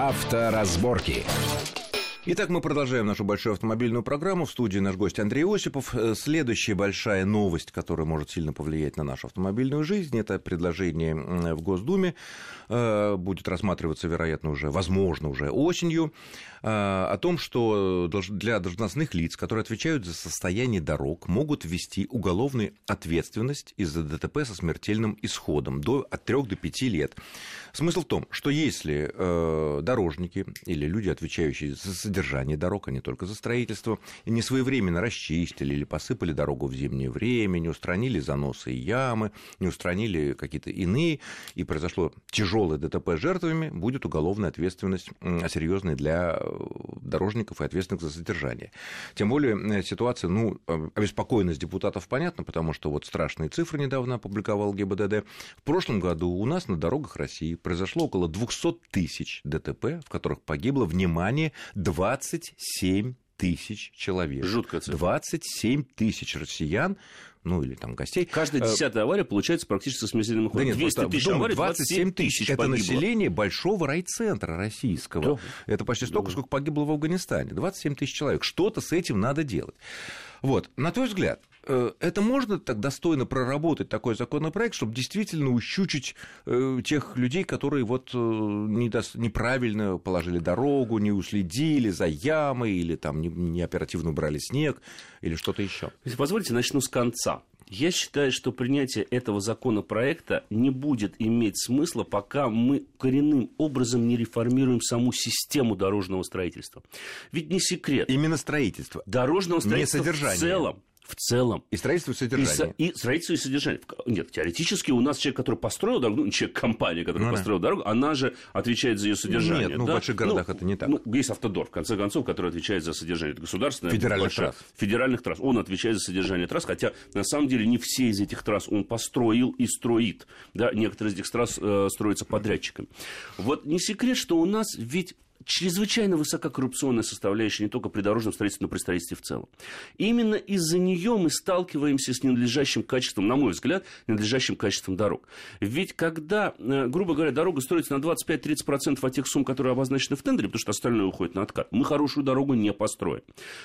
Авторазборки. Итак, мы продолжаем нашу большую автомобильную программу. В студии наш гость Андрей Осипов. Э, следующая большая новость, которая может сильно повлиять на нашу автомобильную жизнь, это предложение в Госдуме. Э, будет рассматриваться, вероятно, уже, возможно, уже осенью, э, о том, что для должностных лиц, которые отвечают за состояние дорог, могут ввести уголовную ответственность из-за ДТП со смертельным исходом до, от 3 до 5 лет. Смысл в том, что если дорожники или люди, отвечающие за содержание дорог, а не только за строительство, и не своевременно расчистили или посыпали дорогу в зимнее время, не устранили заносы и ямы, не устранили какие-то иные, и произошло тяжелое ДТП с жертвами, будет уголовная ответственность серьезная для э, дорожников и ответственных за содержание. Тем более э, ситуация, ну, обеспокоенность депутатов понятна, потому что вот страшные цифры недавно опубликовал ГИБДД. В прошлом году у нас на дорогах России произошло около 200 тысяч ДТП, в которых погибло, внимание, 27 тысяч человек. Жуткая цифра. 27 тысяч россиян, ну или там гостей. Каждая э, десятая авария получается практически с смертельным исходом. Да нет, 200 тысяч аварий, 27 тысяч. Это погибло. население большого райцентра российского. Да. Это почти столько, да. сколько погибло в Афганистане. 27 тысяч человек. Что-то с этим надо делать. Вот, на твой взгляд, это можно так достойно проработать такой законопроект, чтобы действительно ущучить э, тех людей, которые вот э, неправильно положили дорогу, не уследили за ямой или там не оперативно убрали снег или что-то еще. Если позволите, начну с конца. Я считаю, что принятие этого законопроекта не будет иметь смысла, пока мы коренным образом не реформируем саму систему дорожного строительства. Ведь не секрет. Именно строительство. Дорожного строительства не содержание. в целом в целом. И строительство и содержание. И, и строительство и содержание. Нет, теоретически у нас человек, который построил дорогу, ну, человек, компания, которая ну, построила да. дорогу, она же отвечает за ее содержание. Нет, ну, да? в больших городах ну, это не так. Ну, есть автодор, в конце концов, который отвечает за содержание. Это государственная Федеральных большая, трасс. Федеральных трасс. Он отвечает за содержание трасс, хотя на самом деле не все из этих трасс он построил и строит. Да? Некоторые из этих трасс э, строятся подрядчиками. Вот не секрет, что у нас ведь чрезвычайно высока коррупционная составляющая не только при дорожном строительстве, но и при строительстве в целом. Именно из-за нее мы сталкиваемся с ненадлежащим качеством, на мой взгляд, ненадлежащим качеством дорог. Ведь когда, э, грубо говоря, дорога строится на 25-30% от тех сумм, которые обозначены в тендере, потому что остальное уходит на откат, мы хорошую дорогу не построим.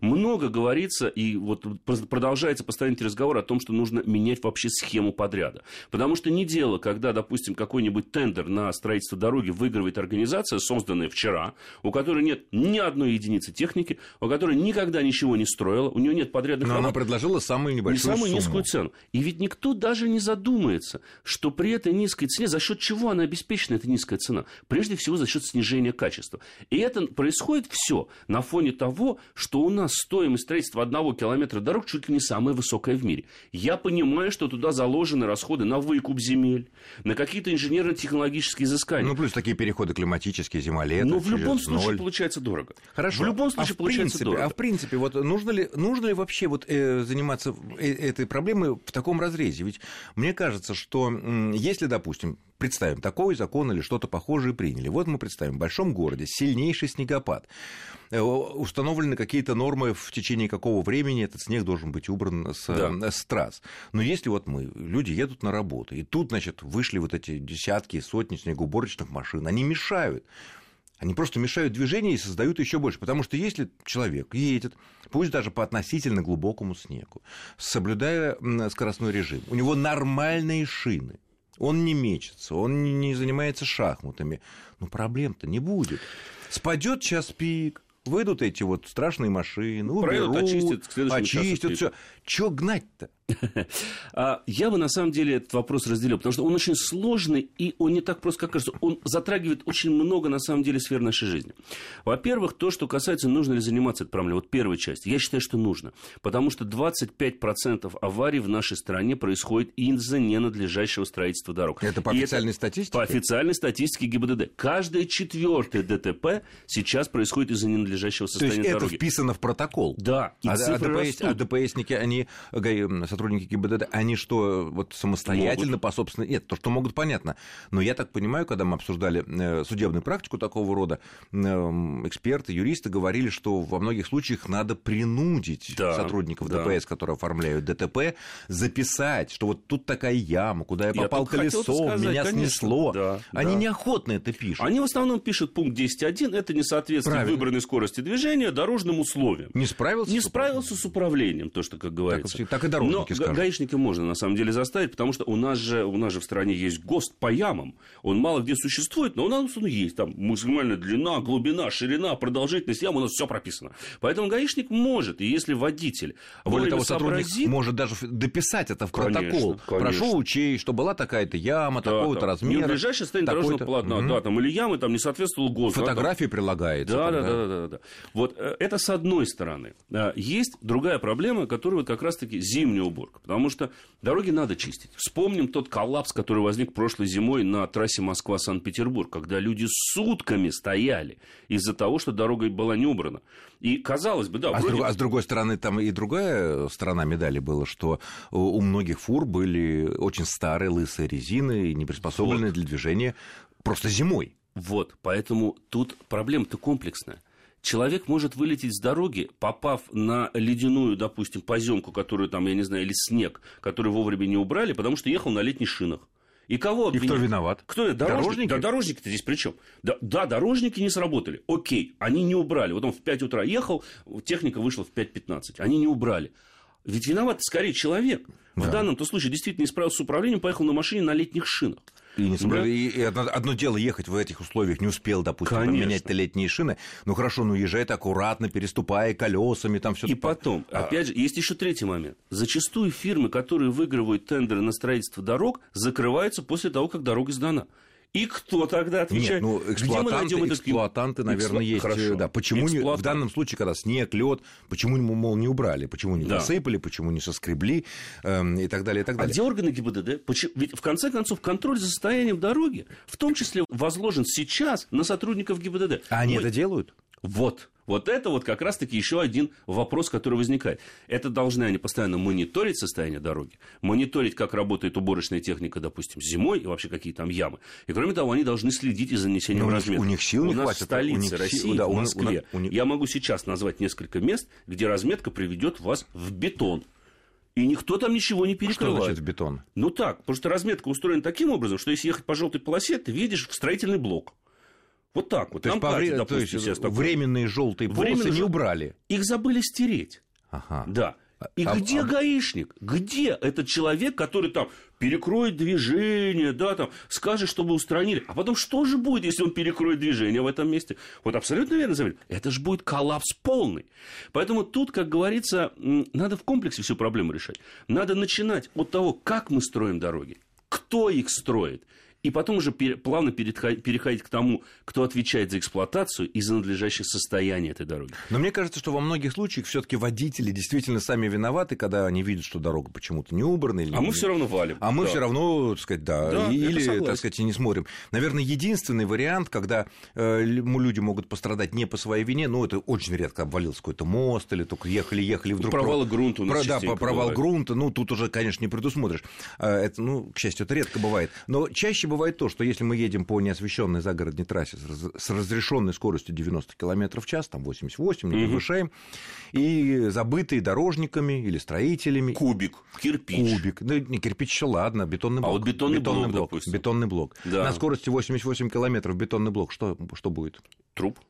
Много говорится, и вот продолжается постоянный разговор о том, что нужно менять вообще схему подряда. Потому что не дело, когда, допустим, какой-нибудь тендер на строительство дороги выигрывает организация, созданная вчера, у которой нет ни одной единицы техники, у которой никогда ничего не строила, у нее нет подрядных Но работ. она предложила самую небольшую самую сумму. низкую цену. И ведь никто даже не задумается, что при этой низкой цене, за счет чего она обеспечена, эта низкая цена? Прежде всего, за счет снижения качества. И это происходит все на фоне того, что у нас стоимость строительства одного километра дорог чуть ли не самая высокая в мире. Я понимаю, что туда заложены расходы на выкуп земель, на какие-то инженерно-технологические изыскания. Ну, плюс такие переходы климатические, зима-лето. Но в любом случае 0. получается дорого. Хорошо. В любом случае а получается принципе, дорого. А в принципе, вот нужно ли, нужно ли вообще вот, э, заниматься э, этой проблемой в таком разрезе? Ведь мне кажется, что э, если, допустим, представим, такой закон или что-то похожее приняли. Вот мы представим, в большом городе сильнейший снегопад. Э, установлены какие-то нормы, в течение какого времени этот снег должен быть убран с, да. с трасс. Но если вот мы, люди едут на работу, и тут, значит, вышли вот эти десятки, сотни снегоуборочных машин, они мешают. Они просто мешают движению и создают еще больше. Потому что если человек едет, пусть даже по относительно глубокому снегу, соблюдая скоростной режим, у него нормальные шины, он не мечется, он не занимается шахматами, но проблем-то не будет. Спадет час пик, выйдут эти вот страшные машины, уберут, очистят, очистят все. Чего гнать-то? А, я бы на самом деле этот вопрос разделил, потому что он очень сложный, и он не так просто, как кажется. Он затрагивает очень много, на самом деле, сфер нашей жизни. Во-первых, то, что касается, нужно ли заниматься этой проблемой. Вот первая часть. Я считаю, что нужно. Потому что 25% аварий в нашей стране происходит из-за ненадлежащего строительства дорог. Это по официальной статистике? По официальной статистике ГИБДД. Каждое четвертое ДТП сейчас происходит из-за ненадлежащего состояния То есть дороги. это вписано в протокол? Да. И а, а, ДПС, а ДПСники, они сотрудники ГИБДД, они что, вот самостоятельно могут. по собственной... Нет, то, что могут, понятно. Но я так понимаю, когда мы обсуждали э, судебную практику такого рода, эксперты, юристы говорили, что во многих случаях надо принудить да, сотрудников да. ДПС, которые оформляют ДТП, записать, что вот тут такая яма, куда я попал я колесом, сказать, меня конечно, снесло. Да, они да. неохотно это пишут. Они в основном пишут пункт 10.1, это несоответствие Правильно. выбранной скорости движения дорожным условиям. Не справился? Не справился с управлением, то, что, как говорится. Так, так и дорожники Но скажут. гаишника можно, на самом деле, заставить, потому что у нас же, у нас же в стране есть ГОСТ по ямам. Он мало где существует, но у нас он есть. Там максимальная длина, глубина, ширина, продолжительность ям, у нас все прописано. Поэтому гаишник может, и если водитель Более того, сотрудник сообразит... может даже дописать это в конечно, протокол. Конечно. Прошу учесть, что была такая-то яма, да, такого-то размера. Не ближайшее состояние дорожного полотна, угу. да, там, или ямы там не соответствовал ГОСТ. Фотографии да, прилагается. Да, да, да, да, да. Вот э, это с одной стороны. Есть другая проблема, которая вот как раз-таки зимняя уборка. Потому что дороги надо чистить. Вспомним тот коллапс, который возник прошлой зимой на трассе Москва-Санкт-Петербург, когда люди сутками стояли из-за того, что дорога была не убрана. И казалось бы, да. А, вроде... с, друг, а с другой стороны, там и другая сторона медали была, что у многих фур были очень старые лысые резины, не приспособленные вот. для движения просто зимой. Вот, поэтому тут проблема-то комплексная. Человек может вылететь с дороги, попав на ледяную, допустим, поземку, которую там, я не знаю, или снег, который вовремя не убрали, потому что ехал на летних шинах. И кого обвинять? И кто виноват? Кто? Дорожники? дорожники? Да, дорожники-то здесь при чем? Да, да, дорожники не сработали. Окей, они не убрали. Вот он в 5 утра ехал, техника вышла в 5.15. Они не убрали. Ведь виноват скорее человек. Да. В данном-то случае действительно не справился с управлением, поехал на машине на летних шинах. И, не да? и, и одно, одно дело ехать в этих условиях, не успел, допустим, Конечно. поменять летние шины. Ну хорошо, ну езжай аккуратно, переступая колесами, там все. И потом, а... опять же, есть еще третий момент. Зачастую фирмы, которые выигрывают тендеры на строительство дорог, закрываются после того, как дорога сдана. И кто тогда отвечает? Нет, ну, эксплуатанты, Где мы найдем этот... эксплуатанты наверное, есть. Хорошо. Да. Почему не, в данном случае, когда снег, лед, почему, мол, не убрали, почему не да. насыпали, почему не соскребли э, и так далее, и так далее. А где органы ГИБДД? Почему? Ведь, в конце концов, контроль за состоянием дороги, в том числе, возложен сейчас на сотрудников ГИБДД. А они Мы... это делают? Вот. Вот это вот как раз-таки еще один вопрос, который возникает. Это должны они постоянно мониторить состояние дороги, мониторить, как работает уборочная техника, допустим, зимой и вообще какие там ямы. И кроме того, они должны следить за нанесением Но разметок. У них сил не у нас хватит. в столице них России, да, в Москве. У, у, у, Я могу сейчас назвать несколько мест, где разметка приведет вас в бетон. И никто там ничего не перекрывает. Что значит бетон? Ну так, потому что разметка устроена таким образом, что если ехать по желтой полосе, ты видишь в строительный блок. Вот так вот. То есть, по вре... допустим, то есть временные желтые полосы временные не убрали. Их забыли стереть. Ага. Да. И а, где а... гаишник? Где этот человек, который там перекроет движение, да, там, скажет, чтобы устранили. А потом что же будет, если он перекроет движение в этом месте? Вот абсолютно верно заметил. Это же будет коллапс полный. Поэтому тут, как говорится, надо в комплексе всю проблему решать. Надо начинать от того, как мы строим дороги, кто их строит, и потом уже плавно переходить к тому, кто отвечает за эксплуатацию и за надлежащее состояние этой дороги. Но мне кажется, что во многих случаях все-таки водители действительно сами виноваты, когда они видят, что дорога почему-то не убрана. Или а мы все равно валим. А мы да. все равно, так сказать, да, да или, так сказать, не смотрим. Наверное, единственный вариант, когда э, люди могут пострадать не по своей вине, ну, это очень редко обвалился какой-то мост, или только ехали-ехали вдруг... Провалы грунта у нас Про, Да, провал бывает. грунта, ну, тут уже, конечно, не предусмотришь. А, это, ну, к счастью, это редко бывает. Но чаще бывает то, что если мы едем по неосвещенной загородной трассе с разрешенной скоростью 90 км в час, там 88, не превышаем, и забытые дорожниками или строителями. Кубик, кирпич. Кубик. Ну, не кирпич еще ладно, бетонный блок. А вот бетонный, бетонный блок, блок Бетонный блок. Да. На скорости 88 км бетонный блок, что, что будет? Труп.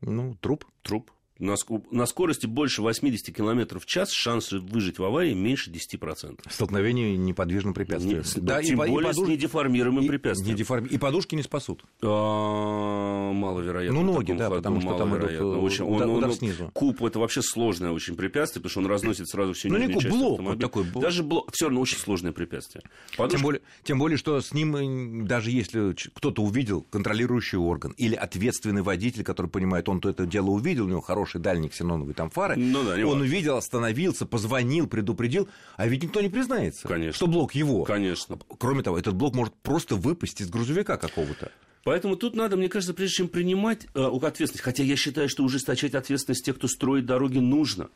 Ну, труп. Труп на, на скорости больше 80 км в час шансы выжить в аварии меньше 10%. Столкновение неподвижным препятствием. Не, да, тем и, более и подуш... с недеформируемым и, препятствием. Недеформ... И подушки не спасут. А, маловероятно. Ну, ноги, да, потому что там идут э, очень, он, удар он, снизу. Куб – это вообще сложное очень препятствие, потому что он разносит сразу всю ну, нижнюю часть блок, вот такой блок. Даже блок, все равно очень сложное препятствие. Подушка... Тем, более, тем более, что с ним, даже если кто-то увидел, контролирующий орган или ответственный водитель, который понимает, он то это дело увидел, у него хороший дальний ксеноновый там фары, ну, да, он важно. увидел, остановился, позвонил, предупредил, а ведь никто не признается, Конечно. что блок его. Конечно. Кроме того, этот блок может просто выпасть из грузовика какого-то. Поэтому тут надо, мне кажется, прежде чем принимать э, ответственность, хотя я считаю, что ужесточать ответственность тех, кто строит дороги, нужно.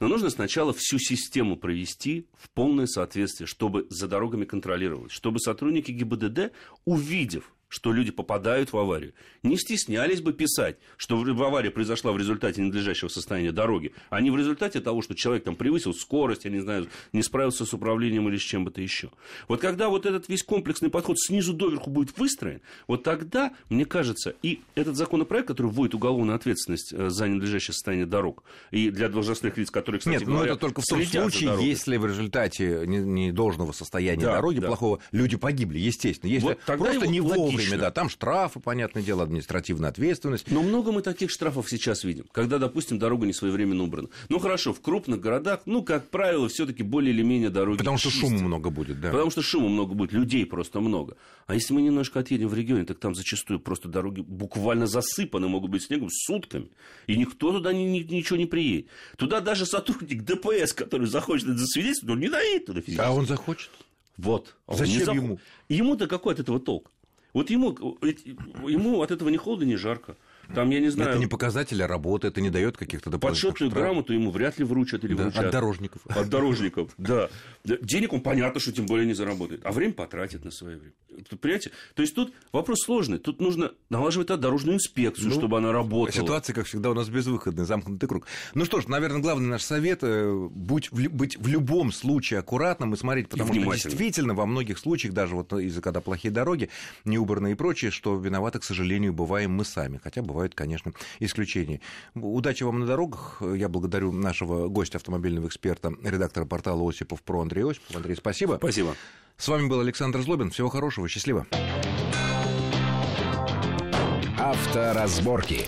Но нужно сначала всю систему провести в полное соответствие, чтобы за дорогами контролировалось, чтобы сотрудники ГИБДД, увидев что люди попадают в аварию, не стеснялись бы писать, что авария произошла в результате ненадлежащего состояния дороги, а не в результате того, что человек там превысил скорость, я не знаю, не справился с управлением или с чем бы-то еще. Вот когда вот этот весь комплексный подход снизу доверху будет выстроен, вот тогда, мне кажется, и этот законопроект, который вводит уголовную ответственность э, за ненадлежащее состояние дорог, и для должностных лиц, которые, кстати Нет, ну, говоря, но это только в том случае, если в результате недолжного состояния да, дороги, да. плохого, люди погибли, естественно. Если вот просто не вовремя вовремя, да, там штрафы, понятное дело, административная ответственность. Но много мы таких штрафов сейчас видим, когда, допустим, дорога не своевременно убрана. Ну хорошо, в крупных городах, ну, как правило, все-таки более или менее дороги Потому что шума много будет, да. Потому что шума много будет, людей просто много. А если мы немножко отъедем в регионе, так там зачастую просто дороги буквально засыпаны, могут быть снегом сутками. И никто туда ни, ни, ничего не приедет. Туда даже сотрудник ДПС, который захочет это засвидетельствовать, он не доедет туда физически. А он захочет? Вот. Зачем зах... ему? Ему-то какой от этого толк? Вот ему, ему от этого ни холодно, ни жарко. Там, я не знаю... Это не показатель работы, это не дает каких-то дополнительных Подсчетную штраф. грамоту ему вряд ли вручат или да, вручат. От дорожников. От дорожников, да. Денег он, понятно, что тем более не заработает. А время потратит на свое время. Понимаете? То есть тут вопрос сложный. Тут нужно налаживать дорожную инспекцию, ну, чтобы она работала. Ситуация, как всегда, у нас безвыходная, замкнутый круг. Ну что ж, наверное, главный наш совет э, будь, быть в любом случае аккуратным и смотреть, потому и что действительно во многих случаях, даже вот из-за когда плохие дороги, неубранные и прочее, что виноваты, к сожалению, бываем мы сами. Хотя бывают, конечно, исключения. Удачи вам на дорогах. Я благодарю нашего гостя, автомобильного эксперта, редактора портала Осипов про Андрея Осипов. Андрей, спасибо. Спасибо. С вами был Александр Злобин. Всего хорошего, счастливо. Авторазборки.